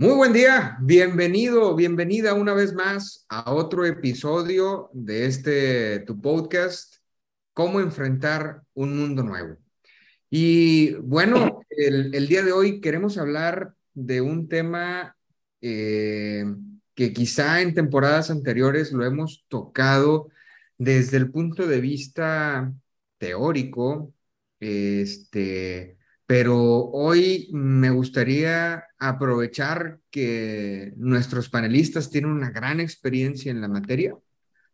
Muy buen día, bienvenido, bienvenida una vez más a otro episodio de este tu podcast, Cómo enfrentar un mundo nuevo. Y bueno, el, día de hoy queremos hablar de un tema eh, que quizá en temporadas anteriores lo hemos tocado desde el punto de vista teórico, este, pero hoy me gustaría aprovechar que nuestros panelistas tienen una gran experiencia en la materia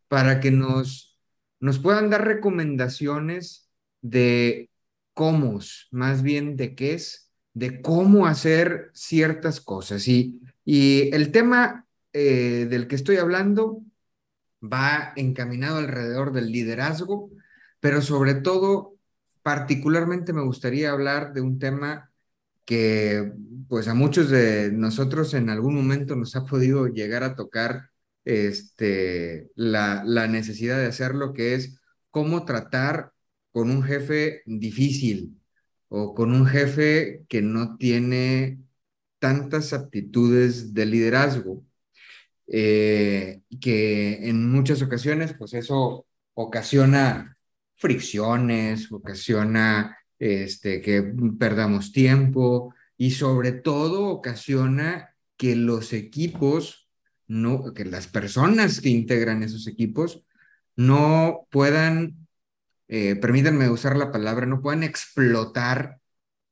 para que nos, nos puedan dar recomendaciones de cómo, más bien de qué es, de cómo hacer ciertas cosas. Y, y el tema eh, del que estoy hablando va encaminado alrededor del liderazgo, pero sobre todo particularmente me gustaría hablar de un tema que pues a muchos de nosotros en algún momento nos ha podido llegar a tocar este, la, necesidad de hacerlo, que es cómo tratar con un jefe difícil o con un jefe que no tiene tantas aptitudes de liderazgo, eh, que en muchas ocasiones pues eso ocasiona fricciones, ocasiona este, que perdamos tiempo y sobre todo ocasiona que los equipos, no, que las personas que integran esos equipos no puedan, eh, permítanme usar la palabra, no puedan explotar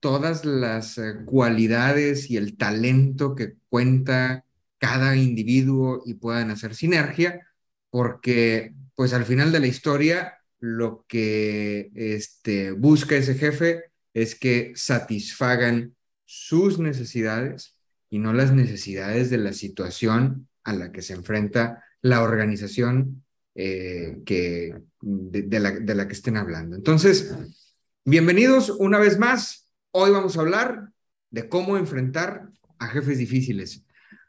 todas las eh, cualidades y el talento que cuenta cada individuo y puedan hacer sinergia, porque pues al final de la historia lo que este, busca ese jefe es que satisfagan sus necesidades y no las necesidades de la situación a la que se enfrenta la organización eh, que, de, la, de la que estén hablando. Entonces, bienvenidos una vez más. Hoy vamos a hablar de cómo enfrentar a jefes difíciles.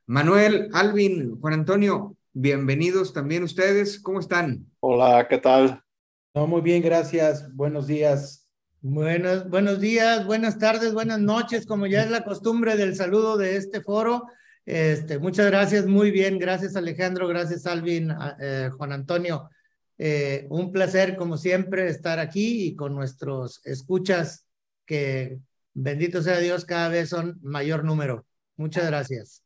Manuel, Alvin, Juan Antonio, bienvenidos también ustedes. ¿Cómo están? Hola, ¿qué tal? No, muy bien, gracias. Buenos días. Buenos, buenos días, buenas tardes, buenas noches, como ya es la costumbre del saludo de este foro. Este, muchas gracias, muy bien. Gracias Alejandro, gracias Alvin, eh, Juan Antonio. Eh, un placer, como siempre, estar aquí y con nuestros escuchas, que bendito sea Dios, cada vez son mayor número. Muchas gracias.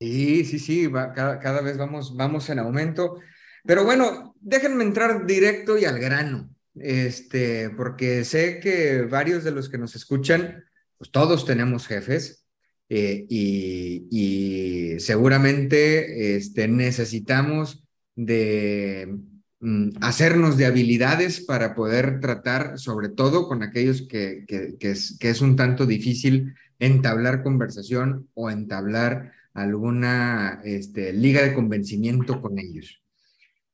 Sí, sí, sí, cada, cada vez vamos, vamos en aumento. Pero bueno, déjenme entrar directo y al grano, este, porque sé que varios de los que nos escuchan, pues todos tenemos jefes eh, y, seguramente este, necesitamos de mm, hacernos de habilidades para poder tratar, sobre todo con aquellos que, que, es, que es un tanto difícil entablar conversación o entablar alguna este, liga de convencimiento con ellos.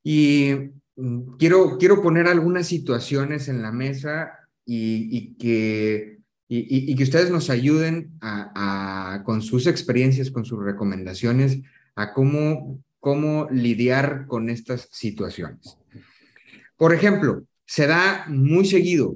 Y mm, quiero, quiero poner algunas situaciones en la mesa y, que, y, que ustedes nos ayuden a, con sus experiencias, con sus recomendaciones, a cómo, cómo lidiar con estas situaciones. Por ejemplo, se da muy seguido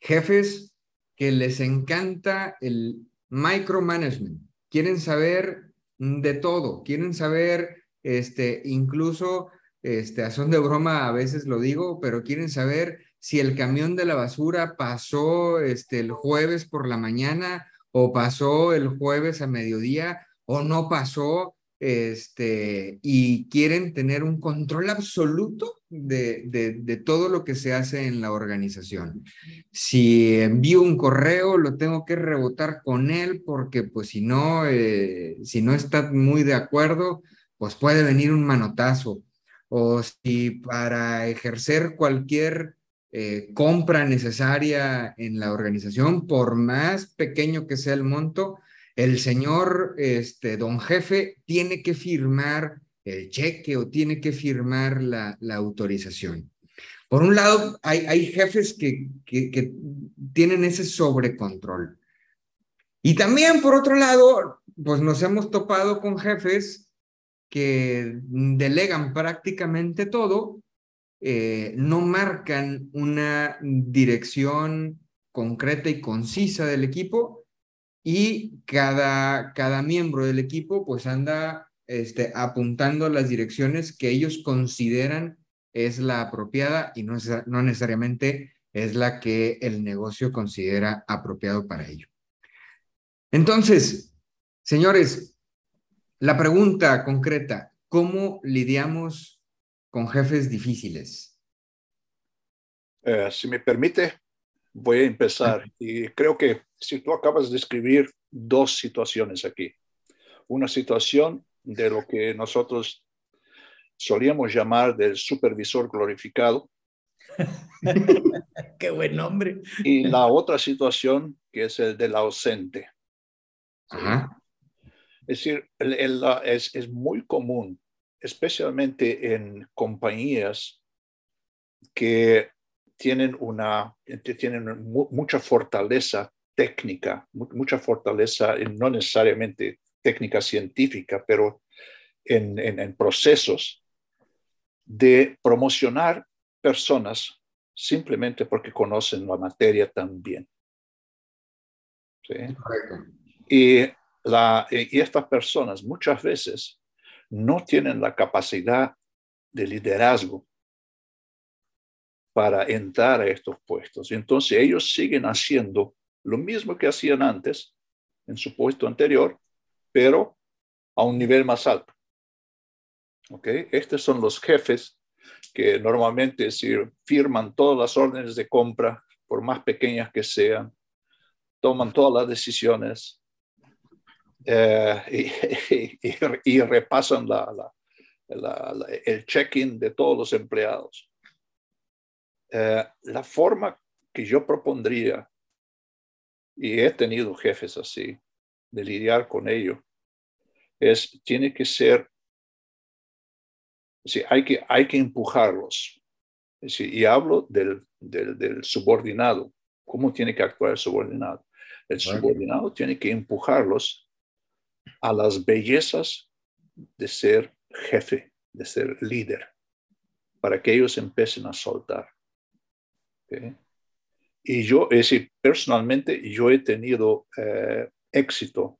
jefes que les encanta el micromanagement, quieren saber de todo, quieren saber este, incluso este, a son de broma a veces lo digo, pero quieren saber si el camión de la basura pasó este, el jueves por la mañana o pasó el jueves a mediodía o no pasó, este, y quieren tener un control absoluto de, de, todo lo que se hace en la organización. Si envío un correo, lo tengo que rebotar con él porque pues si no, eh, si no está muy de acuerdo, pues puede venir un manotazo o si para ejercer cualquier eh, compra necesaria en la organización, por más pequeño que sea el monto, el señor, este, don jefe, tiene que firmar el cheque o tiene que firmar la, la autorización. Por un lado, hay, jefes que, que, que tienen ese sobrecontrol. Y también, por otro lado, pues nos hemos topado con jefes que delegan prácticamente todo, eh, no marcan una dirección concreta y concisa del equipo y cada, cada miembro del equipo pues anda este, apuntando las direcciones que ellos consideran es la apropiada y no, no necesariamente es la que el negocio considera apropiado para ello. Entonces, señores, la pregunta concreta, ¿cómo lidiamos con jefes difíciles? Eh, si me permite, voy a empezar. Y creo que si tú acabas de escribir dos situaciones aquí. Una situación de lo que nosotros solíamos llamar del supervisor glorificado. Qué buen nombre. Y la otra situación que es el del ausente. Es decir, es, es muy común, especialmente en compañías que tienen, una, tienen mucha fortaleza técnica, mucha fortaleza, no necesariamente técnica científica, pero en, en, procesos de promocionar personas simplemente porque conocen la materia tan bien. ¿Sí? Y, la, y estas personas muchas veces no tienen la capacidad de liderazgo para entrar a estos puestos. Entonces ellos siguen haciendo lo mismo que hacían antes en su puesto anterior, pero a un nivel más alto. ¿Ok? Estos son los jefes que normalmente firman todas las órdenes de compra, por más pequeñas que sean, toman todas las decisiones eh, y, repasan el check-in de todos los empleados. Eh, la forma que yo propondría, y he tenido jefes así, de lidiar con ello, es, tiene que ser, sí, hay, que, hay que empujarlos. y hablo del, del, subordinado, cómo tiene que actuar el subordinado. El subordinado tiene que empujarlos a las bellezas de ser jefe, de ser líder, para que ellos empiecen a soltar. Y yo, es decir, personalmente, yo he tenido eh, éxito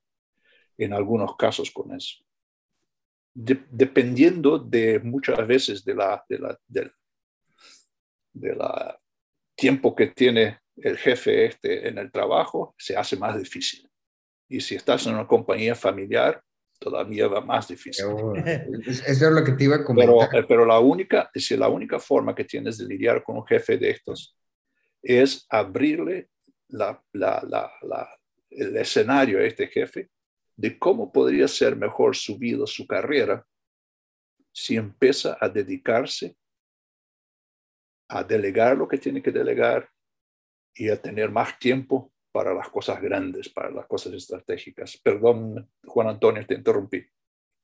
en algunos casos con eso. dependiendo de muchas veces de la, de la, de, la tiempo que tiene el jefe este en el trabajo, se hace más difícil. Y si estás en una compañía familiar, todavía va más difícil. Eso es lo que te iba a comentar. Pero, eh, pero la, única, es la única forma que tienes de lidiar con un jefe de estos es abrirle la, el escenario a este jefe de cómo podría ser mejor su vida, su carrera, si empieza a dedicarse a delegar lo que tiene que delegar y a tener más tiempo para las cosas grandes, para las cosas estratégicas. Perdón, Juan Antonio, te interrumpí.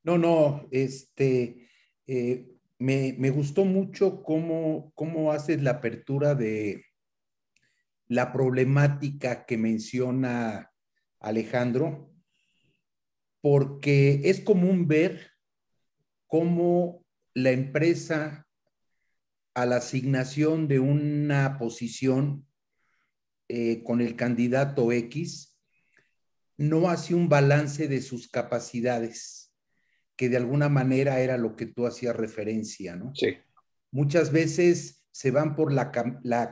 No, no, este, eh, me, me, gustó mucho cómo, cómo haces la apertura de, la problemática que menciona Alejandro, porque es común ver cómo la empresa a la asignación de una posición eh, con el candidato X no hace un balance de sus capacidades, que de alguna manera era lo que tú hacías referencia, ¿no? Sí. Muchas veces se van por la,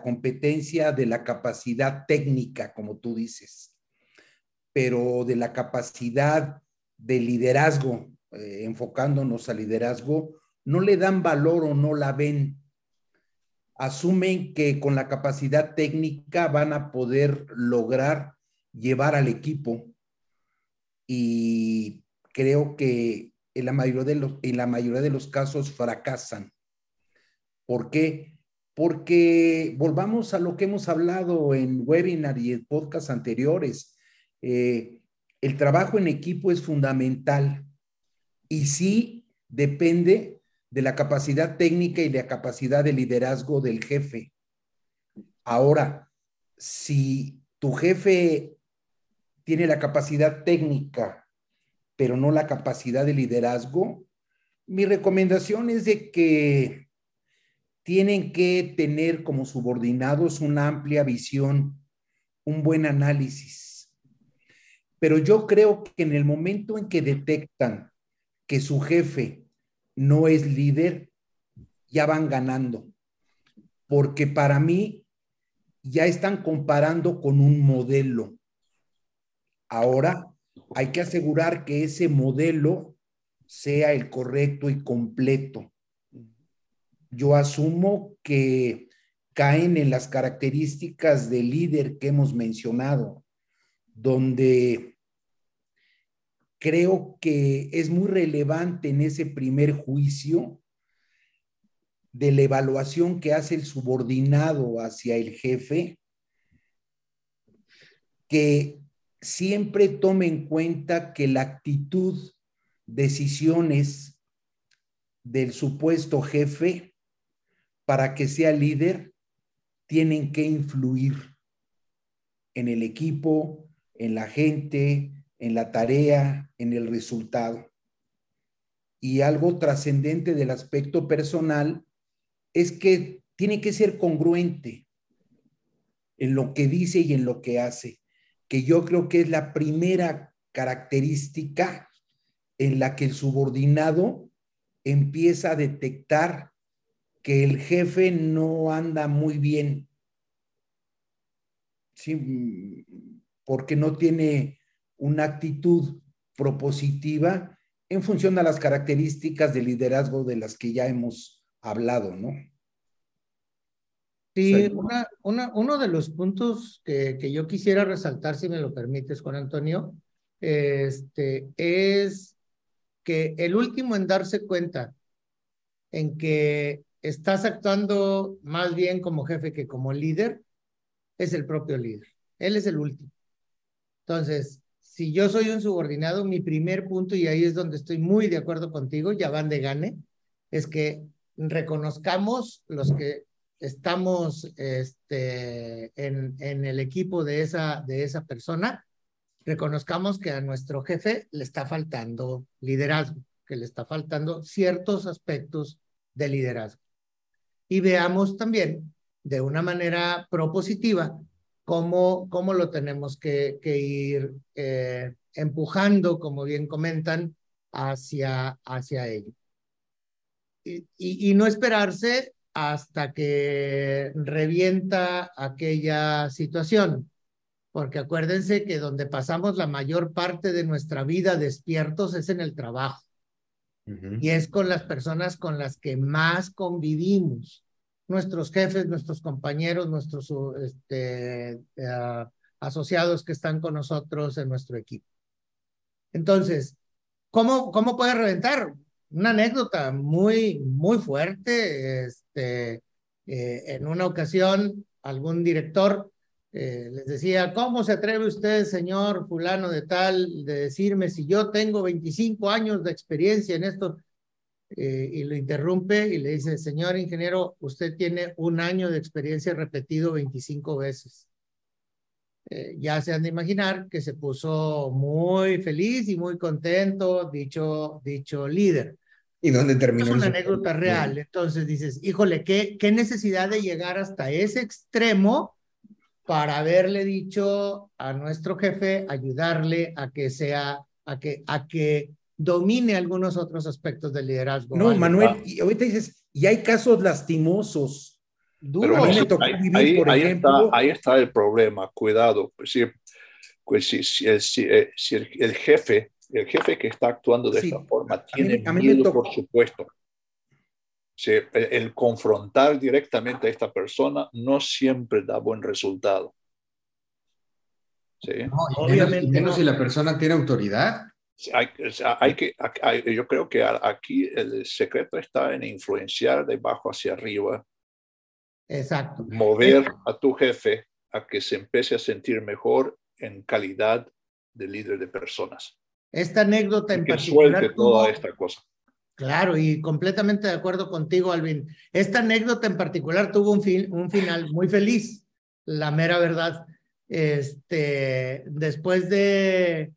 competencia de la capacidad técnica, como tú dices, pero de la capacidad de liderazgo, eh, enfocándonos al liderazgo, no le dan valor o no la ven. Asumen que con la capacidad técnica van a poder lograr llevar al equipo y creo que en la mayoría de los, en la mayoría de los casos fracasan. ¿Por qué? porque volvamos a lo que hemos hablado en webinar y en podcast anteriores. Eh, el trabajo en equipo es fundamental y sí depende de la capacidad técnica y la capacidad de liderazgo del jefe. Ahora, si tu jefe tiene la capacidad técnica, pero no la capacidad de liderazgo, mi recomendación es de que tienen que tener como subordinados una amplia visión, un buen análisis. Pero yo creo que en el momento en que detectan que su jefe no es líder, ya van ganando. Porque para mí ya están comparando con un modelo. Ahora hay que asegurar que ese modelo sea el correcto y completo. Yo asumo que caen en las características del líder que hemos mencionado, donde creo que es muy relevante en ese primer juicio de la evaluación que hace el subordinado hacia el jefe, que siempre tome en cuenta que la actitud, decisiones del supuesto jefe para que sea líder tienen que influir en el equipo, en la gente, en la tarea, en el resultado. Y algo trascendente del aspecto personal es que tiene que ser congruente en lo que dice y en lo que hace, que yo creo que es la primera característica en la que el subordinado empieza a detectar que el jefe no anda muy bien, ¿sí? porque no tiene una actitud propositiva en función de las características de liderazgo de las que ya hemos hablado, ¿no? Sí, uno de los puntos que, que, yo quisiera resaltar, si me lo permites, Juan Antonio, este, es que el último en darse cuenta en que estás actuando más bien como jefe que como líder, es el propio líder. Él es el último. Entonces, si yo soy un subordinado, mi primer punto, y ahí es donde estoy muy de acuerdo contigo, ya van de gane, es que reconozcamos los que estamos este, en, en el equipo de esa, de esa persona, reconozcamos que a nuestro jefe le está faltando liderazgo, que le está faltando ciertos aspectos de liderazgo. Y veamos también de una manera propositiva cómo, cómo lo tenemos que, que ir eh, empujando, como bien comentan, hacia, hacia ello y, no esperarse hasta que revienta aquella situación. Porque acuérdense que donde pasamos la mayor parte de nuestra vida despiertos es en el trabajo. Y es con las personas con las que más convivimos. Nuestros jefes, nuestros compañeros, nuestros este, eh, asociados que están con nosotros en nuestro equipo. Entonces, ¿cómo, cómo puede reventar? una anécdota muy, muy fuerte. Este, eh, en una ocasión, algún director eh, les decía, ¿cómo se atreve usted, señor fulano de tal, de decirme si yo tengo 25 años de experiencia en esto? Eh, y lo interrumpe y le dice, señor ingeniero, usted tiene un año de experiencia repetido 25 veces. ya se han de imaginar que se puso muy feliz y muy contento dicho, dicho líder. ¿Y dónde terminó? Es una anécdota real. Entonces dices, híjole, ¿qué, qué necesidad de llegar hasta ese extremo para haberle dicho a nuestro jefe, ayudarle a que sea, a que, a que domine algunos otros aspectos del liderazgo. No, Manuel, y ahorita dices, y hay casos lastimosos. Duros. ahí, por ejemplo. Está, ahí está el problema, cuidado. Pues, si, pues, si, si, si, eh, si el, el, jefe el jefe que está actuando de esta forma tiene miedo, por supuesto. el, confrontar directamente a esta persona no siempre da buen resultado. ¿Sí? obviamente. Menos, si la persona tiene autoridad. Hay, hay que, yo creo que aquí el secreto está en influenciar de abajo hacia arriba. Exacto. Mover a tu jefe a que se empiece a sentir mejor en calidad de líder de personas. Esta anécdota en particular. toda esta cosa. Claro, y completamente de acuerdo contigo, Alvin. Esta anécdota en particular tuvo un, fin, un final muy feliz, la mera verdad. Este, después de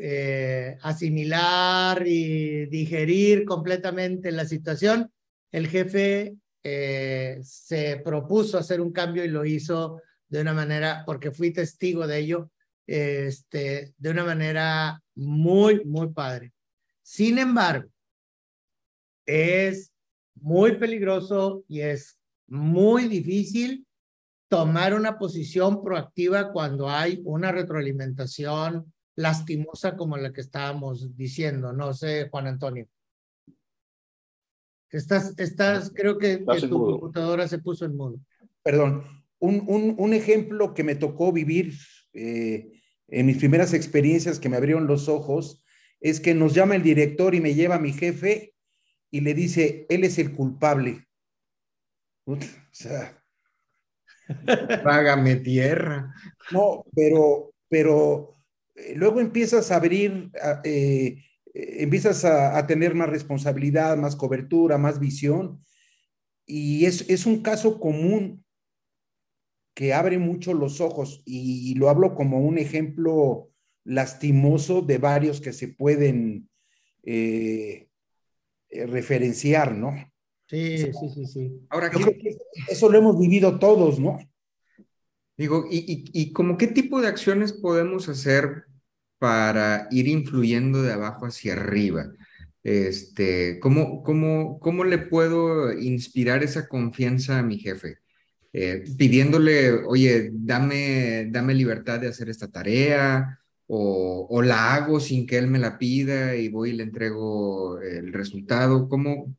eh, asimilar y digerir completamente la situación, el jefe eh, se propuso hacer un cambio y lo hizo de una manera, porque fui testigo de ello, este, de una manera muy, muy padre. Sin embargo, es muy peligroso y es muy difícil tomar una posición proactiva cuando hay una retroalimentación lastimosa como la que estábamos diciendo. No sé, Juan Antonio. Estás, estás, creo que, tu computadora se puso en modo. Perdón, un, un, un ejemplo que me tocó vivir eh, en mis primeras experiencias que me abrieron los ojos es que nos llama el director y me lleva mi jefe y le dice, él es el culpable. O sea, págame tierra. No, pero, pero luego empiezas a abrir, eh, empiezas a, tener más responsabilidad, más cobertura, más visión. Y es, es un caso común que abre mucho los ojos y, lo hablo como un ejemplo lastimoso de varios que se pueden eh, eh, referenciar, ¿no? Sí, sí, sí, sí. Ahora, eso lo hemos vivido todos, ¿no? Digo, y, y, y como qué tipo de acciones podemos hacer para ir influyendo de abajo hacia arriba? Este, ¿cómo, cómo, ¿Cómo le puedo inspirar esa confianza a mi jefe? Eh, pidiéndole, oye, dame, dame libertad de hacer esta tarea, o, la hago sin que él me la pida y voy y le entrego el resultado? ¿Cómo,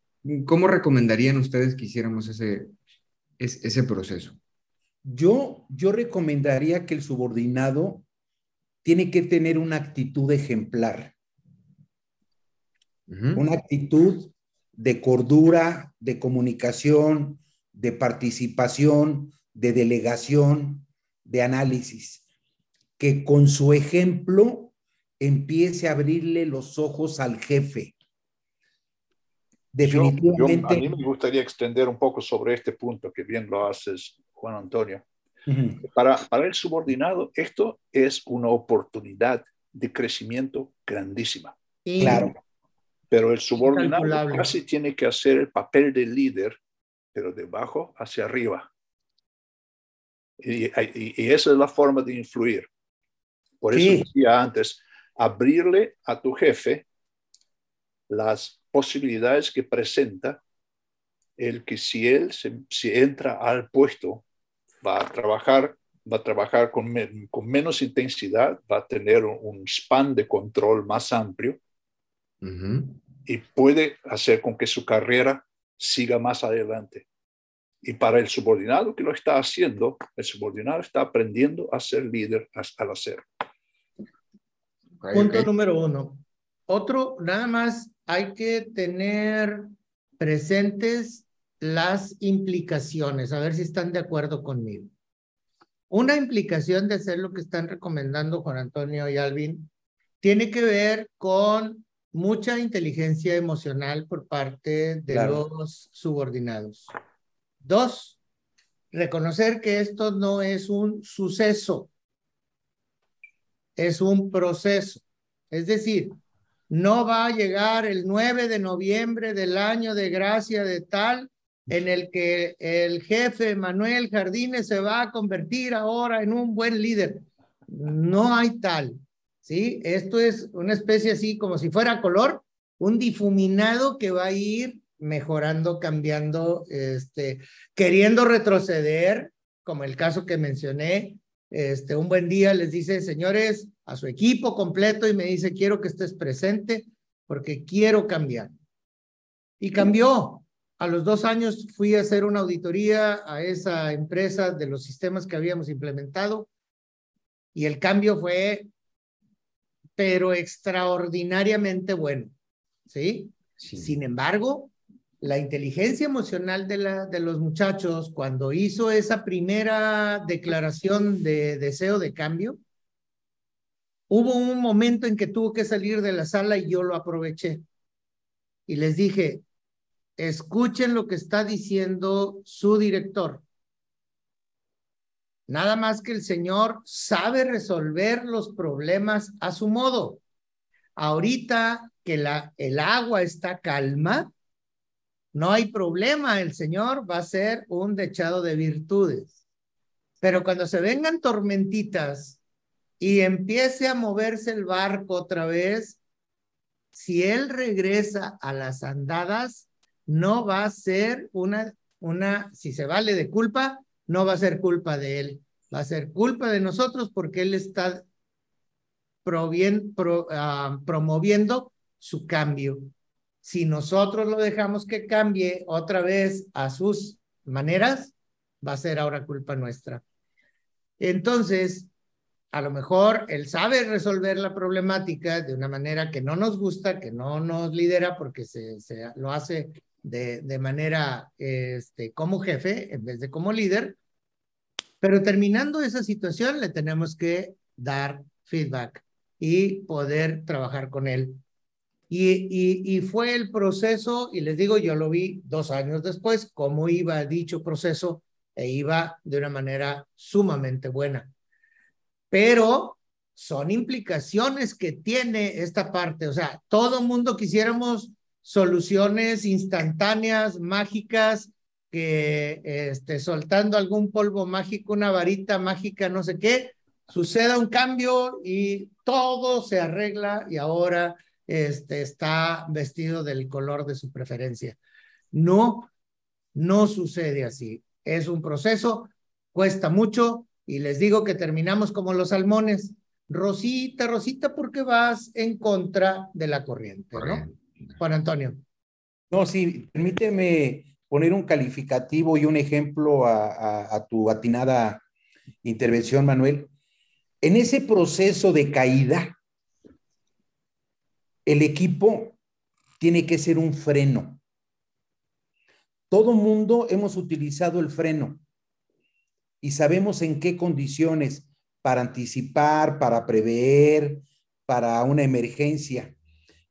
cómo recomendarían ustedes que hiciéramos ese, ese, proceso? Yo, yo recomendaría que el subordinado tiene que tener una actitud ejemplar, una actitud de cordura, de comunicación, de participación, de delegación, de análisis que con su ejemplo empiece a abrirle los ojos al jefe. Definitivamente. a mí me gustaría extender un poco sobre este punto que bien lo haces, Juan Antonio. Para, para el subordinado, esto es una oportunidad de crecimiento grandísima. Claro. Pero el subordinado casi tiene que hacer el papel de líder, pero de abajo hacia arriba. Y, y, y, esa es la forma de influir. Por eso decía antes, abrirle a tu jefe las posibilidades que presenta el que si él se, si entra al puesto va a trabajar va a trabajar con, con menos intensidad, va a tener un, span de control más amplio y puede hacer con que su carrera siga más adelante. Y para el subordinado que lo está haciendo, el subordinado está aprendiendo a ser líder al hacerlo. Punto número uno. Otro, nada más hay que tener presentes las implicaciones, a ver si están de acuerdo conmigo. Una implicación de hacer lo que están recomendando Juan Antonio y Alvin tiene que ver con mucha inteligencia emocional por parte de los subordinados. Dos, reconocer que esto no es un suceso, es un proceso. Es decir, no va a llegar el 9 de noviembre del año de gracia de tal en el que el jefe Manuel Jardines se va a convertir ahora en un buen líder. No hay tal, ¿sí? Esto es una especie así como si fuera color, un difuminado que va a ir mejorando, cambiando, este, queriendo retroceder, como el caso que mencioné, este, un buen día les dice, señores, a su equipo completo y me dice, quiero que estés presente porque quiero cambiar. Y cambió. A los dos años fui a hacer una auditoría a esa empresa de los sistemas que habíamos implementado y el cambio fue, pero extraordinariamente bueno. ¿Sí? sí. Sin embargo, la inteligencia emocional de, la, de los muchachos cuando hizo esa primera declaración de deseo de cambio, hubo un momento en que tuvo que salir de la sala y yo lo aproveché. y les dije, escuchen lo que está diciendo su director. Nada más que el Señor sabe resolver los problemas a su modo. Ahorita que el agua está calma, no hay problema, el Señor va a ser un dechado de virtudes. Pero cuando se vengan tormentitas y empiece a moverse el barco otra vez, si Él regresa a las andadas, no va a ser una, una, si se vale de culpa, no va a ser culpa de él, va a ser culpa de nosotros porque él está ah, promoviendo su cambio. Si nosotros lo dejamos que cambie otra vez a sus maneras, va a ser ahora culpa nuestra. Entonces, a lo mejor él sabe resolver la problemática de una manera que no nos gusta, que no nos lidera porque se, se lo hace de, de manera este, como jefe en vez de como líder. Pero terminando esa situación, le tenemos que dar feedback y poder trabajar con él. Y, y, y, fue el proceso, y les digo, yo lo vi dos años después, cómo iba dicho proceso, e iba de una manera sumamente buena. Pero son implicaciones que tiene esta parte, o sea, todo mundo quisiéramos soluciones instantáneas, mágicas, que este, soltando algún polvo mágico, una varita mágica, no sé qué, suceda un cambio y todo se arregla y ahora este, está vestido del color de su preferencia. No, no sucede así. Es un proceso, cuesta mucho y les digo que terminamos como los salmones. Rosita, Rosita, porque vas en contra de la corriente, ¿no? Juan Antonio. No, sí, permíteme poner un calificativo y un ejemplo a, tu atinada intervención, Manuel. En ese proceso de caída, el equipo tiene que ser un freno. Todo mundo hemos utilizado el freno y sabemos en qué condiciones para anticipar, para prever, para una emergencia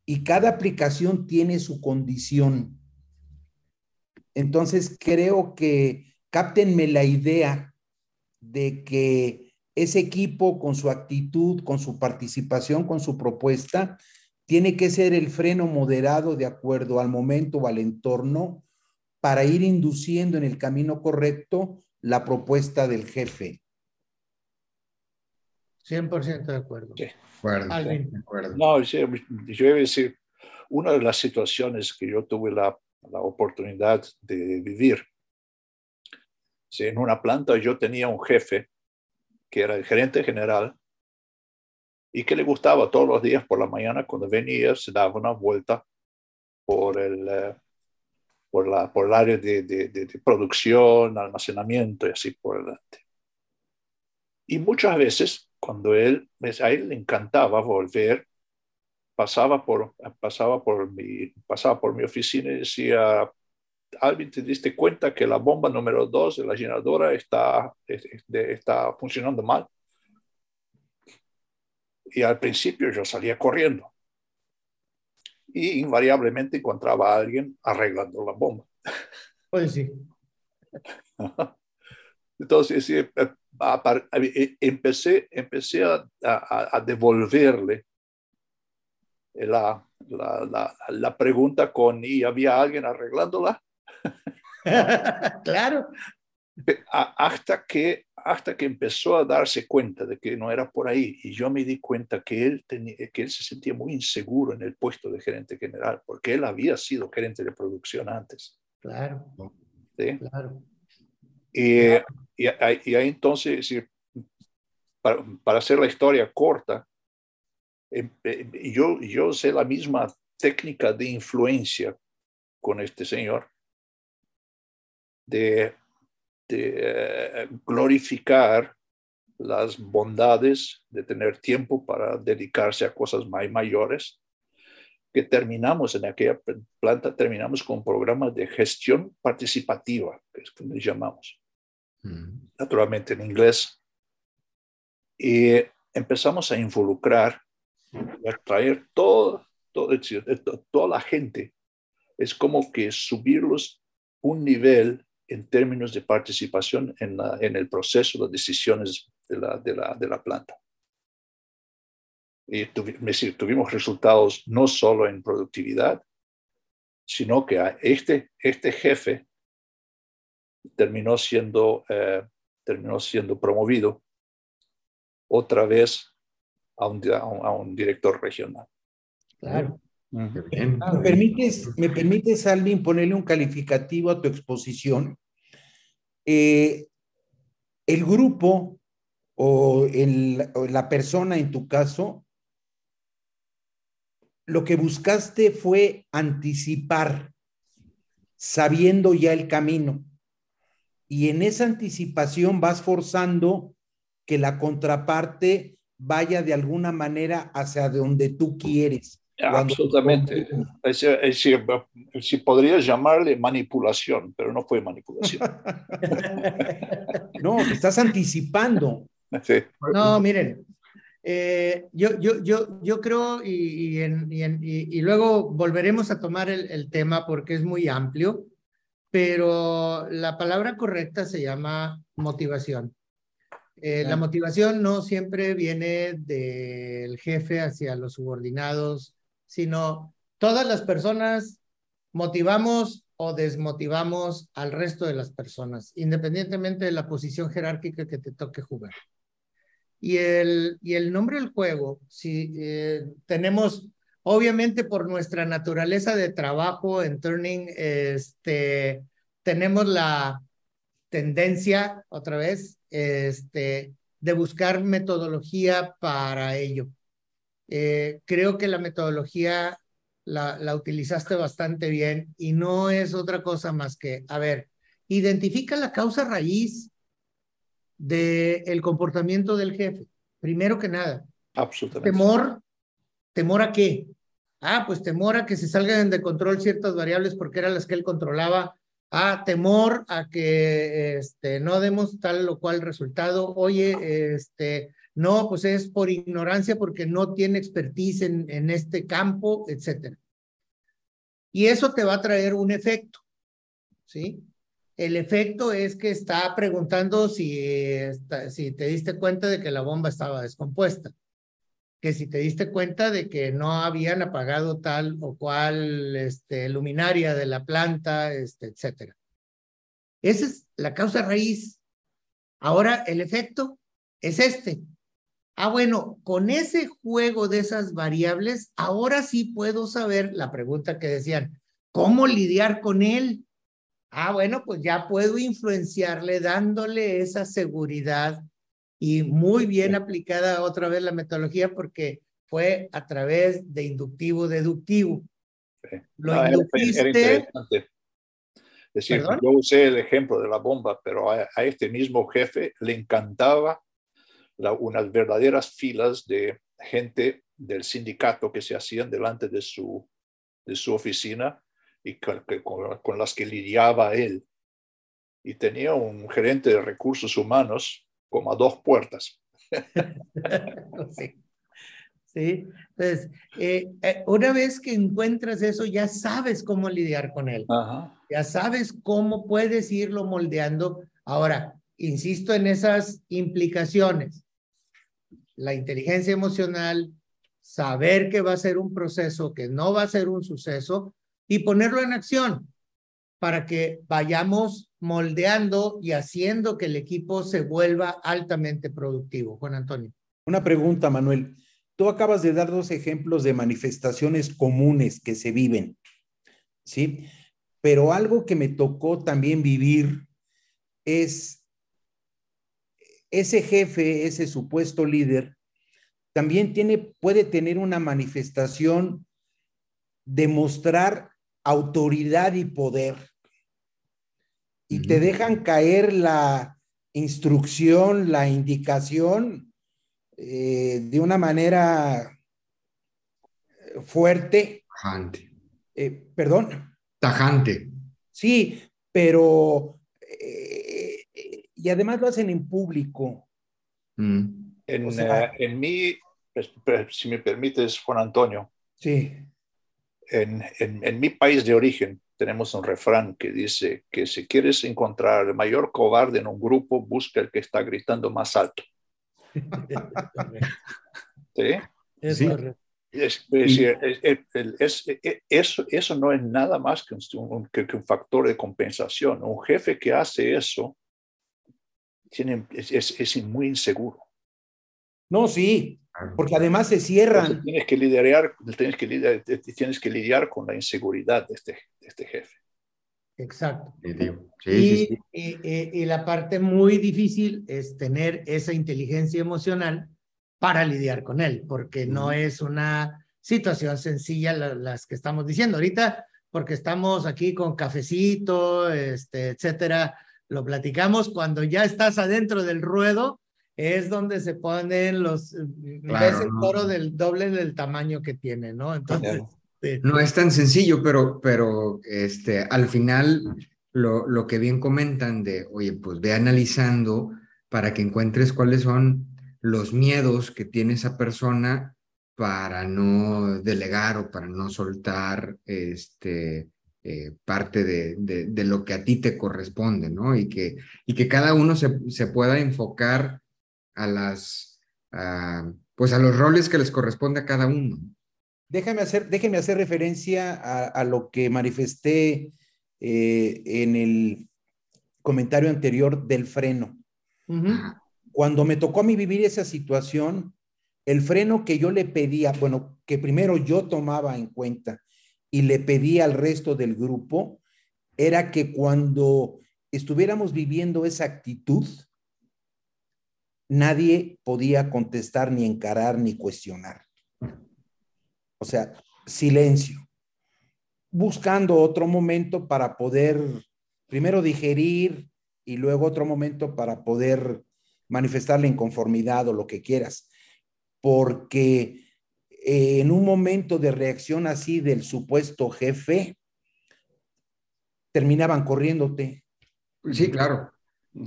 y cada aplicación tiene su condición. Entonces creo que cáptenme la idea de que ese equipo con su actitud, con su participación, con su propuesta, tiene que ser el freno moderado de acuerdo al momento o al entorno para ir induciendo en el camino correcto la propuesta del jefe. 100% de acuerdo. No, yo iba a decir, una de las situaciones que yo tuve la, la oportunidad de vivir, en una planta yo tenía un jefe que era el gerente general y que le gustaba todos los días por la mañana cuando venía se daba una vuelta por el, eh, por la, por el área de, de, de, producción, almacenamiento y así por delante. Y muchas veces cuando él, a él le encantaba volver, pasaba por, pasaba por, mi, pasaba por mi oficina y decía, Alvin, ¿te diste cuenta que la bomba número dos de la llenadora está, está funcionando mal? Y al principio yo salía corriendo. Y invariablemente encontraba a alguien arreglando la bomba. Pues sí. Entonces, eh, empecé, empecé a, devolverle la, la, la, pregunta con, ¿y había alguien arreglándola? claro. Hasta que, hasta que empezó a darse cuenta de que no era por ahí y yo me di cuenta que él, tenía, que él se sentía muy inseguro en el puesto de gerente general porque él había sido gerente de producción antes. Claro. ¿Sí? Claro. Y, y, y ahí entonces, para, hacer la historia corta, em, em, yo, yo sé la misma técnica de influencia con este señor, de, eh, glorificar las bondades de tener tiempo para dedicarse a cosas más mayores, que terminamos en aquella planta, terminamos con programas de gestión participativa, que es como llamamos. Naturalmente en inglés. Y empezamos a involucrar, a traer todo, todo, toda la gente es como que subirlos un nivel en términos de participación en, en el proceso de decisiones de la, de la, de la planta. Y decir, tuvimos resultados no solo en productividad, sino que a este, este jefe terminó siendo, eh, terminó siendo promovido otra vez a un, a un, director regional. Claro. ¿Me permites, ¿Me permites, Alvin, ponerle un calificativo a tu exposición? Eh, el grupo o, el, o, la persona en tu caso, lo que buscaste fue anticipar, sabiendo ya el camino. Y en esa anticipación vas forzando que la contraparte vaya de alguna manera hacia donde tú quieres. Absolutamente. Es, si podría llamarle manipulación, pero no fue manipulación. no, estás anticipando. No, miren, eh, yo, yo, yo, yo creo, y, y, luego volveremos a tomar el, el, tema porque es muy amplio, pero la palabra correcta se llama motivación. Eh, la motivación no siempre viene del jefe hacia los subordinados, sino todas las personas motivamos o desmotivamos al resto de las personas, independientemente de la posición jerárquica que te toque jugar. Y el, y el nombre del juego, si eh, tenemos, obviamente por nuestra naturaleza de trabajo en Turning, este, tenemos la tendencia, otra vez, este, de buscar metodología para ello. Eh, creo que la metodología la, la, utilizaste bastante bien y no es otra cosa más que, a ver, identifica la causa raíz del el comportamiento del jefe, primero que nada. Absolutamente. Temor, ¿temor a qué? Ah, pues temor a que se salgan de control ciertas variables porque eran las que él controlaba. Ah, temor a que este, no demos tal o cual resultado. Oye, este, no, pues es por ignorancia porque no tiene expertise en, en este campo, etcétera. Y eso te va a traer un efecto, ¿sí? El efecto es que está preguntando si, si te diste cuenta de que la bomba estaba descompuesta, que si te diste cuenta de que no habían apagado tal o cual este, luminaria de la planta, este, etcétera. Esa es la causa raíz. Ahora el efecto es este. Ah, bueno, con ese juego de esas variables, ahora sí puedo saber la pregunta que decían, ¿cómo lidiar con él? Ah, bueno, pues ya puedo influenciarle dándole esa seguridad y muy bien aplicada otra vez la metodología porque fue a través de inductivo-deductivo. Lo no, induciste... Es decir, yo usé el ejemplo de la bomba, pero a, a este mismo jefe le encantaba unas verdaderas filas de gente del sindicato que se hacían delante de su, de su oficina y con, con, las que lidiaba él. Y tenía un gerente de recursos humanos como a dos puertas. sí. Sí, entonces, eh, eh, una vez que encuentras eso, ya sabes cómo lidiar con él. Ya sabes cómo puedes irlo moldeando. Ahora, insisto en esas implicaciones la inteligencia emocional, saber que va a ser un proceso, que no va a ser un suceso y ponerlo en acción para que vayamos moldeando y haciendo que el equipo se vuelva altamente productivo. Juan Antonio. Una pregunta, Manuel. Tú acabas de dar dos ejemplos de manifestaciones comunes que se viven, ¿sí? Pero algo que me tocó también vivir es ese jefe, ese supuesto líder, también tiene, puede tener una manifestación de mostrar autoridad y poder. Y te dejan caer la instrucción, la indicación eh, de una manera fuerte. Tajante. Eh, Perdón. Tajante. Sí, pero eh, y además lo hacen en público. Mm. En, eh, en mí, pues, si me permites, Juan Antonio. Sí. En, en, en, mi país de origen tenemos un refrán que dice que si quieres encontrar el mayor cobarde en un grupo, busca el que está gritando más alto. ¿Sí? Es Sí. Es, es decir, es- es- es- eso, eso no es nada más que un, que- que un factor de compensación. Un jefe que hace eso tiene, es, es- es muy inseguro. No, sí, porque además se cierran. Entonces, tienes que lidiar, tienes que lidiar, tienes que lidiar con la inseguridad de este, de este jefe. Exacto. Sí, y, sí, sí. y- y- y la parte muy difícil es tener esa inteligencia emocional para lidiar con él, porque no es una situación sencilla la- las que estamos diciendo ahorita, porque estamos aquí con cafecito, este, etcétera, lo platicamos cuando ya estás adentro del ruedo, es donde se ponen los, Claro, ves el ¿no? toro del doble del tamaño que tiene, ¿no? Entonces, este, No es tan sencillo, pero, pero este, al final lo, lo que bien comentan de, oye, pues ve analizando para que encuentres cuáles son los miedos que tiene esa persona para no delegar o para no soltar este, eh, parte de, de, de lo que a ti te corresponde, ¿no? Y que, y que cada uno se, se pueda enfocar a las, a, pues a los roles que les corresponde a cada uno. Déjame hacer, déjeme hacer referencia a, a lo que manifesté eh, en el comentario anterior del freno. Cuando me tocó a mí vivir esa situación, el freno que yo le pedía, bueno, que primero yo tomaba en cuenta y le pedía al resto del grupo, era que cuando estuviéramos viviendo esa actitud, nadie podía contestar, ni encarar, ni cuestionar. O sea, silencio. Buscando otro momento para poder primero digerir y luego otro momento para poder manifestar la inconformidad o lo que quieras. Porque eh, en un momento de reacción así del supuesto jefe, terminaban corriéndote. Sí, claro.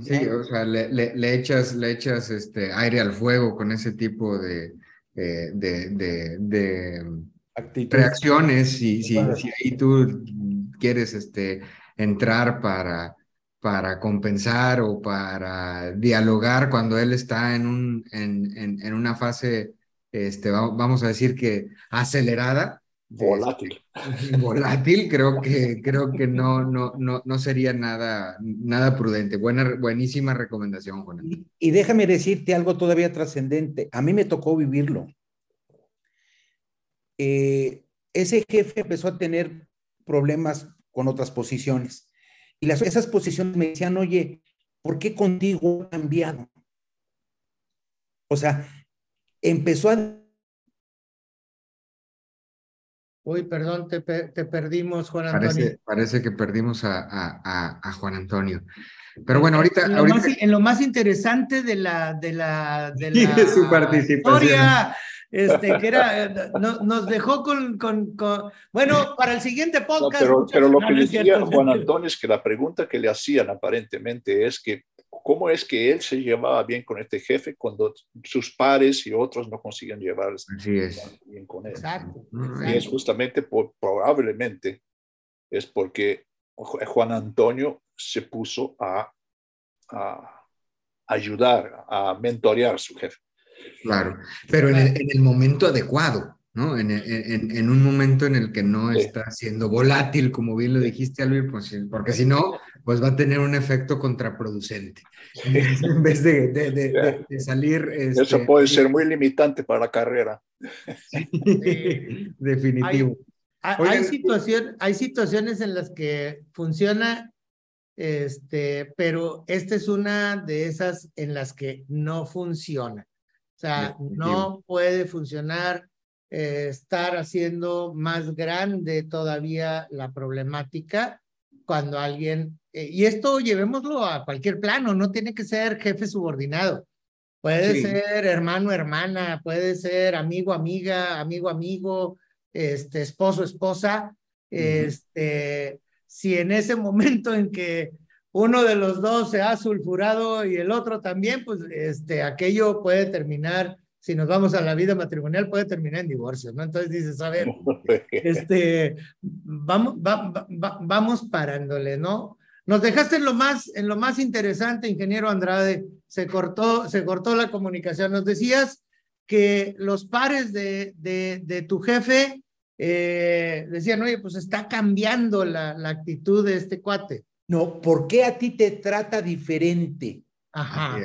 Sí, o sea, le, le, le echas, le echas este aire al fuego con ese tipo de, eh, de, de, reacciones. Si, si, si ahí tú quieres este, entrar para, para compensar o para dialogar cuando él está en, un, en, en, en una fase, este, va- vamos a decir que acelerada. Volátil. volátil, creo que, creo que no, no, no, no sería nada, nada prudente. Buena, buenísima recomendación, Juan. Y, y déjame decirte algo todavía trascendente. A mí me tocó vivirlo. Eh, ese jefe empezó a tener problemas con otras posiciones. Y las, esas posiciones me decían, oye, ¿por qué contigo ha cambiado? O sea, empezó a Uy, perdón, te, te perdimos, Juan Antonio. Parece, parece que perdimos a, a, a, a Juan Antonio. Pero bueno, ahorita, en lo, ahorita más, en lo más interesante de la de la de la de su participación. historia, este que era no- nos dejó con, con, con- bueno para el siguiente No, podcast pero, pero lo que decía. Juan Antonio es que la pregunta que le hacían aparentemente es que cómo es que él se llevaba bien con este jefe cuando sus pares y otros no consiguen llevar Así es. bien con él. Exacto, No, Y es exacto. justamente por, probablemente es porque Ju- Juan Antonio se puso a, a ayudar, a mentorear a su jefe. Claro, pero en el, en el momento adecuado, ¿no? En, en, en un momento en el que no Sí. está siendo volátil, como bien lo dijiste, Alvin, pues, sí, porque si no, pues va a tener un efecto contraproducente. En vez de, de, de, de- de salir... Eso este, puede ser muy limitante para la carrera. Definitivo. Hay, Oigan, hay situación, hay situaciones en las que funciona, este, pero esta es una de esas en las que no funciona. O sea, Definitivo. no puede funcionar eh, estar haciendo más grande todavía la problemática cuando alguien, eh, y esto llevémoslo a cualquier plano, no tiene que ser jefe subordinado. Puede Sí. ser hermano, hermana, puede ser amigo, amiga, amigo, amigo, este, esposo, esposa. Este, si en ese momento en que uno de los dos se ha sulfurado y el otro también, pues este, aquello puede terminar si nos vamos a la vida matrimonial puede terminar en divorcio, ¿no? Entonces dices, a ver, este, vamos, vamos parándole, ¿no? Nos dejaste en lo más, en lo más interesante, ingeniero Andrade, se cortó, se cortó la comunicación. Nos decías que los pares de, de, de tu jefe eh, decían, oye, pues está cambiando la, la actitud de este cuate. No, ¿por qué a ti te trata diferente? Ajá.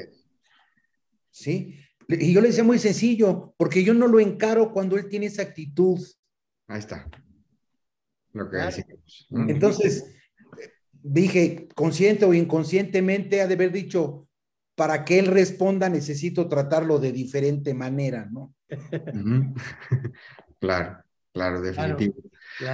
¿Sí? Y yo le decía muy sencillo, porque yo no lo encaro cuando él tiene esa actitud. Ahí está. Lo que decimos. Entonces, dije, consciente o inconscientemente, ha de haber dicho, para que él responda necesito tratarlo de diferente manera, ¿no? claro, claro, definitivo.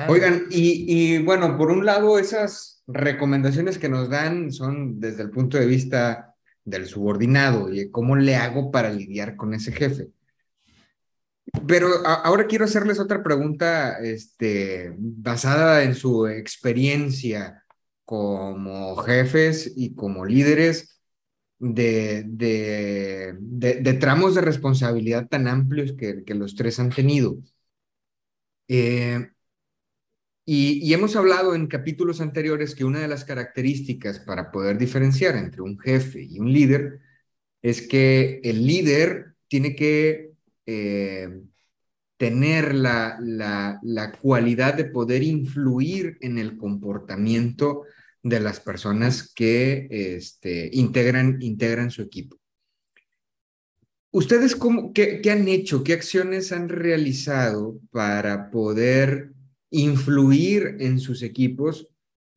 Oigan, y, y bueno, por un lado, esas recomendaciones que nos dan son desde el punto de vista del subordinado y cómo le hago para lidiar con ese jefe. Pero ahora quiero hacerles otra pregunta este, basada en su experiencia como jefes y como líderes de, de, tramos de responsabilidad tan amplios que, que los tres han tenido. Eh, y, hemos hablado en capítulos anteriores que una de las características para poder diferenciar entre un jefe y un líder es que el líder tiene que eh, tener la, la, cualidad de poder influir en el comportamiento de las personas que este, integran, integran su equipo. ¿Ustedes cómo, qué, qué han hecho, qué acciones han realizado para poder influir en sus equipos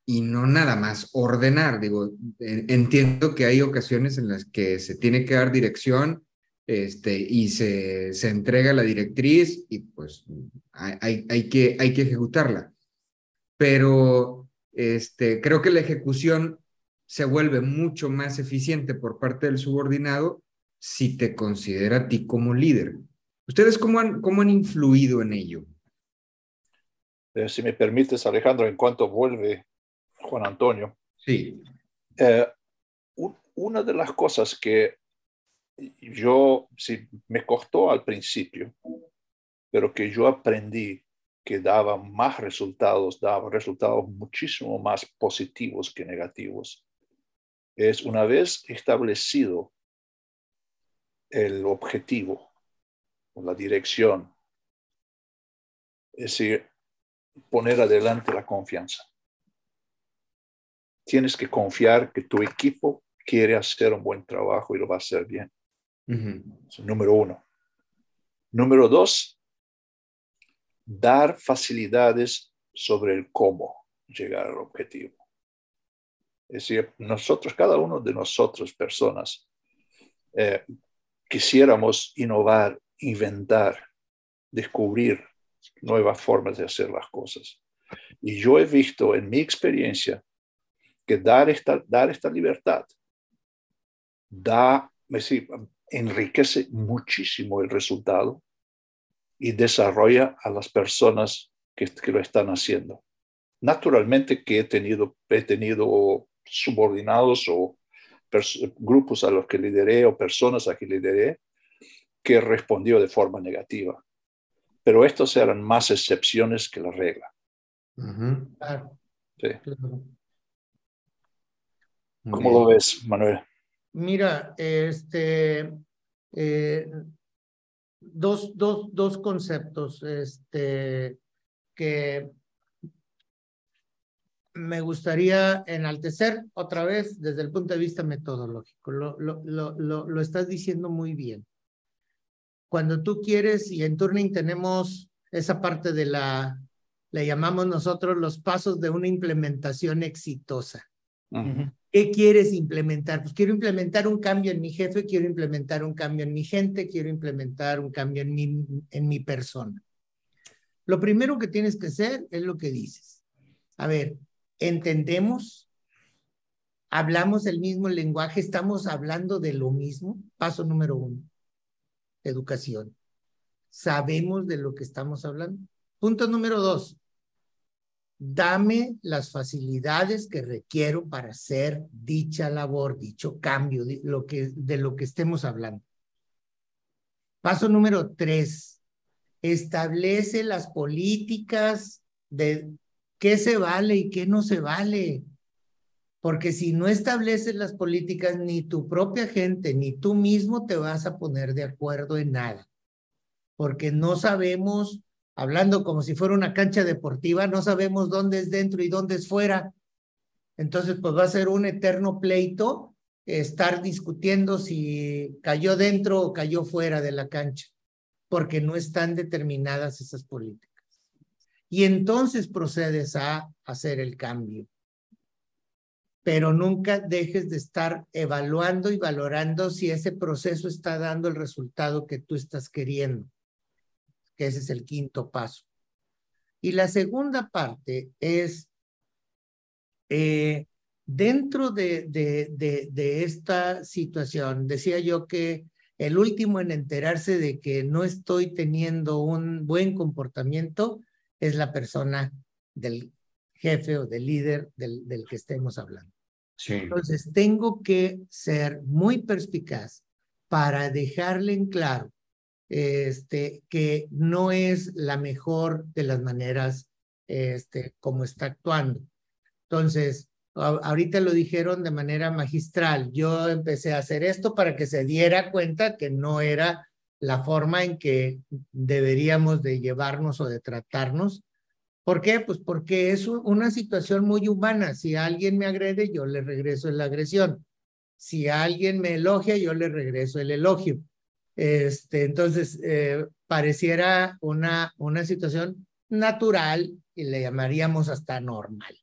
y no nada más ordenar. Digo, entiendo que hay ocasiones en las que se tiene que dar dirección este, y se, se entrega la directriz y pues hay, hay, que, hay que ejecutarla. Pero este, creo que la ejecución se vuelve mucho más eficiente por parte del subordinado si te considera a ti como líder. ¿Ustedes cómo han, cómo han influido en ello? Eh, si me permites, Alejandro, en cuanto vuelve Juan Antonio. Sí. Eh, una de las cosas que yo, sí, me costó al principio, pero que yo aprendí que daba más resultados, daba resultados muchísimo más positivos que negativos, es una vez establecido el objetivo, la dirección, es decir, poner adelante la confianza. Tienes que confiar que tu equipo quiere hacer un buen trabajo y lo va a hacer bien. número uno. Número dos, dar facilidades sobre el cómo llegar al objetivo. Es decir, nosotros, cada uno de nosotros, personas, eh, quisiéramos innovar, inventar, descubrir nuevas formas de hacer las cosas. Y yo he visto en mi experiencia que dar esta, dar esta libertad da, enriquece muchísimo el resultado y desarrolla a las personas que, que lo están haciendo. Naturalmente que he tenido, he tenido subordinados o grupos a los que lideré o personas a que lideré que respondió de forma negativa pero estos eran más excepciones que la regla. Claro. Sí. ¿Cómo lo ves, Manuel? Mira, este, eh, dos, dos, dos conceptos este, que me gustaría enaltecer otra vez desde el punto de vista metodológico. Lo, lo, lo, lo estás diciendo muy bien cuando tú quieres, y en Turning tenemos esa parte de la, le llamamos nosotros los pasos de una implementación exitosa. ¿Qué quieres implementar? Pues quiero implementar un cambio en mi jefe, quiero implementar un cambio en mi gente, quiero implementar un cambio en mi, en mi persona. Lo primero que tienes que hacer es lo que dices. A ver, entendemos, hablamos el mismo lenguaje, estamos hablando de lo mismo. Paso número uno educación. Sabemos de lo que estamos hablando. Punto número dos. Dame las facilidades que requiero para hacer dicha labor, dicho cambio, de lo que, de lo que estemos hablando. Paso número tres, establece las políticas de qué se vale y qué no se vale. Porque si no estableces las políticas, ni tu propia gente, ni tú mismo te vas a poner de acuerdo en nada. Porque no sabemos, hablando como si fuera una cancha deportiva, no sabemos dónde es dentro y dónde es fuera. Entonces, pues va a ser un eterno pleito estar discutiendo si cayó dentro o cayó fuera de la cancha, porque no están determinadas esas políticas. Y entonces procedes a hacer el cambio. Pero nunca dejes de estar evaluando y valorando si ese proceso está dando el resultado que tú estás queriendo, que ese es el quinto paso. Y la segunda parte es eh, Dentro de, de, de, esta situación, decía yo que el último en enterarse de que no estoy teniendo un buen comportamiento es la persona del jefe o del líder del, del que estemos hablando. Entonces, tengo que ser muy perspicaz para dejarle en claro este, que no es la mejor de las maneras este, como está actuando. Entonces, ahorita lo dijeron de manera magistral. Yo empecé a hacer esto para que se diera cuenta que no era la forma en que deberíamos de llevarnos o de tratarnos. ¿Por qué? Pues porque es una situación muy humana. Si alguien me agrede, yo le regreso la agresión. Si alguien me elogia, yo le regreso el elogio. Este, entonces, eh, pareciera una, una situación natural y le llamaríamos hasta normal.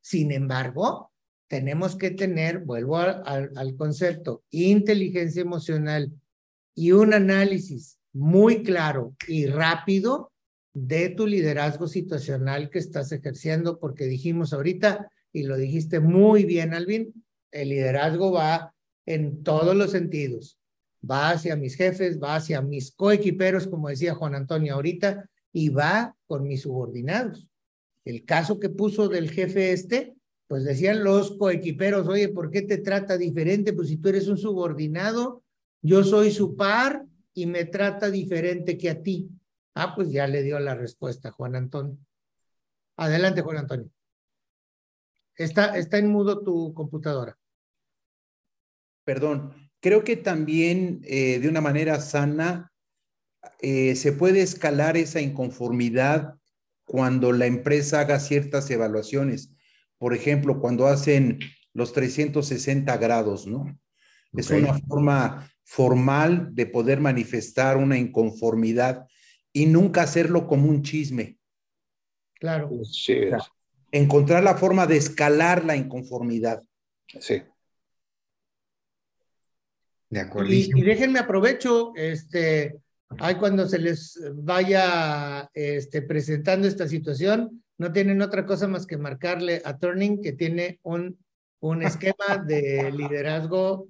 Sin embargo, tenemos que tener, vuelvo al concepto, inteligencia emocional y un análisis muy claro y rápido de tu liderazgo situacional que estás ejerciendo, porque dijimos ahorita, y lo dijiste muy bien, Alvin, el liderazgo va en todos los sentidos. Va hacia mis jefes, va hacia mis coequiperos, como decía Juan Antonio ahorita, y va con mis subordinados. El caso que puso del jefe este, pues decían los coequiperos, oye, ¿por qué te trata diferente? Pues si tú eres un subordinado, yo soy su par y me trata diferente que a ti. Ah, pues ya le dio la respuesta Juan Antonio. Adelante, Juan Antonio. Está, está en mudo tu computadora. Perdón, creo que también eh, de una manera sana eh, se puede escalar esa inconformidad cuando la empresa haga ciertas evaluaciones. Por ejemplo, cuando hacen los 360 grados, ¿no? Es una forma formal de poder manifestar una inconformidad y nunca hacerlo como un chisme. Claro. Sí. encontrar la forma de escalar la inconformidad. Sí. De acuerdo. Y, y, déjenme aprovecho, este, Ahí cuando se les vaya este, presentando esta situación, no tienen otra cosa más que marcarle a Turning que tiene un, un esquema de liderazgo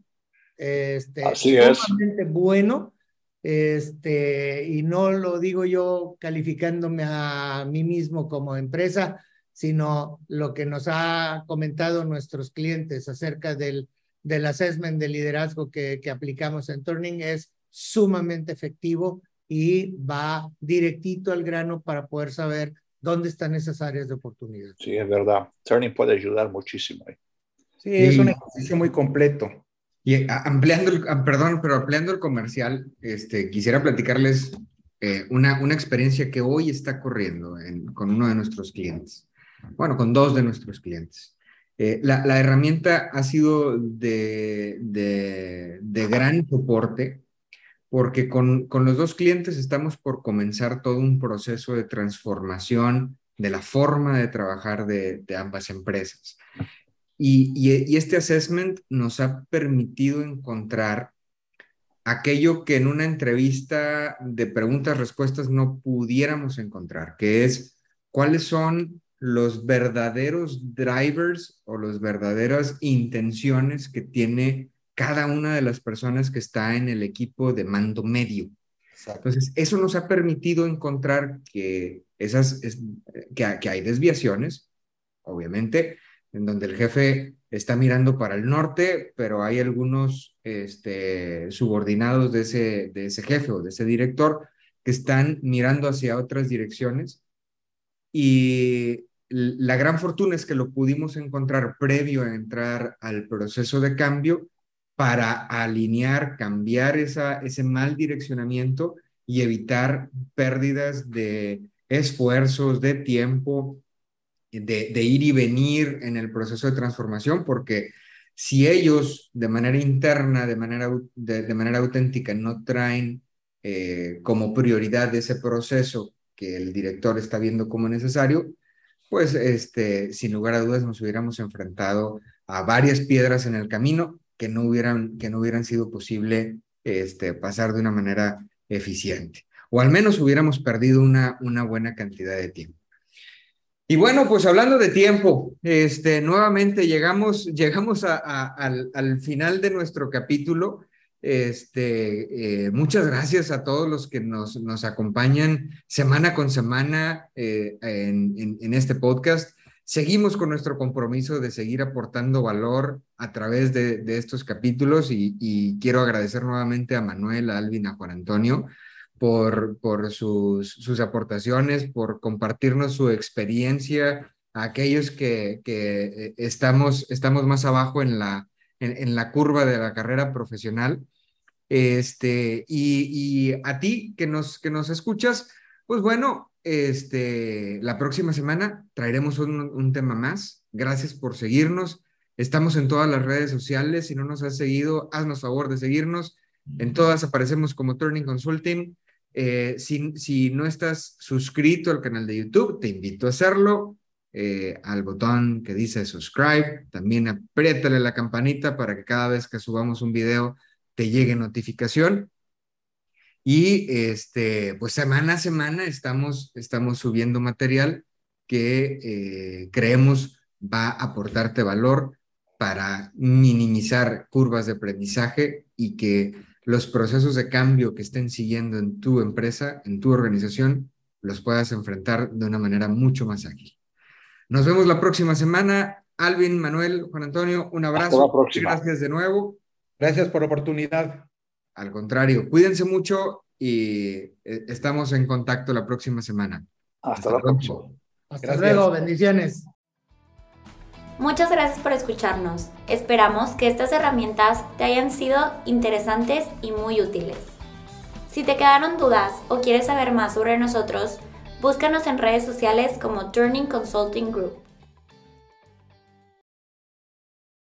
este, sumamente bueno. Este, y no lo digo yo calificándome a mí mismo como empresa, sino lo que nos ha comentado nuestros clientes acerca del, del assessment de liderazgo que, que aplicamos en Turning es sumamente efectivo y va directito al grano para poder saber dónde están esas áreas de oportunidad. Sí, es verdad. Turning puede ayudar muchísimo. Sí, es un ejercicio muy completo. Y ampliando, el, ah, perdón, pero ampliando el comercial, este, quisiera platicarles eh, una, una experiencia que hoy está corriendo con uno de nuestros clientes. Bueno, con dos de nuestros clientes. Eh, la, la, herramienta ha sido de, de, de gran soporte porque con, con los dos clientes estamos por comenzar todo un proceso de transformación de la forma de trabajar de, de ambas empresas. Y, y, este assessment nos ha permitido encontrar aquello que en una entrevista de preguntas-respuestas no pudiéramos encontrar, que es cuáles son los verdaderos drivers o las verdaderas intenciones que tiene cada una de las personas que está en el equipo de mando medio. Entonces, eso nos ha permitido encontrar que, esas, que, que hay desviaciones, obviamente, en donde el jefe está mirando para el norte, pero hay algunos este, subordinados de ese, de ese jefe o de ese director que están mirando hacia otras direcciones. Y la gran fortuna es que lo pudimos encontrar previo a entrar al proceso de cambio para alinear, cambiar esa, ese mal direccionamiento y evitar pérdidas de esfuerzos, de tiempo, de, ir y venir en el proceso de transformación, porque si ellos de manera interna, de manera, de, manera auténtica, no traen eh, como prioridad ese proceso que el director está viendo como necesario, pues este, sin lugar a dudas nos hubiéramos enfrentado a varias piedras en el camino que no hubieran, que no hubieran sido posible este, pasar de una manera eficiente. O al menos hubiéramos perdido una, una buena cantidad de tiempo. Y bueno, pues hablando de tiempo, este, nuevamente llegamos, llegamos al, final de nuestro capítulo. Este, eh, muchas gracias a todos los que nos, nos acompañan semana con semana eh, en, en, este podcast. Seguimos con nuestro compromiso de seguir aportando valor a través de, de estos capítulos y, y, quiero agradecer nuevamente a Manuel, a Alvin, a Juan Antonio por, por sus, sus aportaciones, por compartirnos su experiencia a aquellos que, que eh, estamos, estamos más abajo en la, en, la curva de la carrera profesional. Este, y, y, a ti que nos, que nos escuchas, pues bueno, este, la próxima semana traeremos un, un, tema más. Gracias por seguirnos. Estamos en todas las redes sociales. Si no nos has seguido, haznos favor de seguirnos. En todas aparecemos como Turning Consulting. Eh, si, no estás suscrito al canal de YouTube, te invito a hacerlo. Eh, al botón que dice subscribe, también apriétale la campanita para que cada vez que subamos un video te llegue notificación. Y este, pues semana a semana estamos, estamos subiendo material que eh, creemos va a aportarte valor para minimizar curvas de aprendizaje y que los procesos de cambio que estén siguiendo en tu empresa, en tu organización, los puedas enfrentar de una manera mucho más ágil. Nos vemos la próxima semana. Alvin, Manuel, Juan Antonio, un abrazo. Gracias de nuevo. Gracias por la oportunidad. Al contrario, cuídense mucho y eh, estamos en contacto la próxima semana. Hasta, la próxima. Hasta luego, bendiciones. Muchas gracias por escucharnos. Esperamos que estas herramientas te hayan sido interesantes y muy útiles. Si te quedaron dudas o quieres saber más sobre nosotros, búscanos en redes sociales como Turning Consulting Group.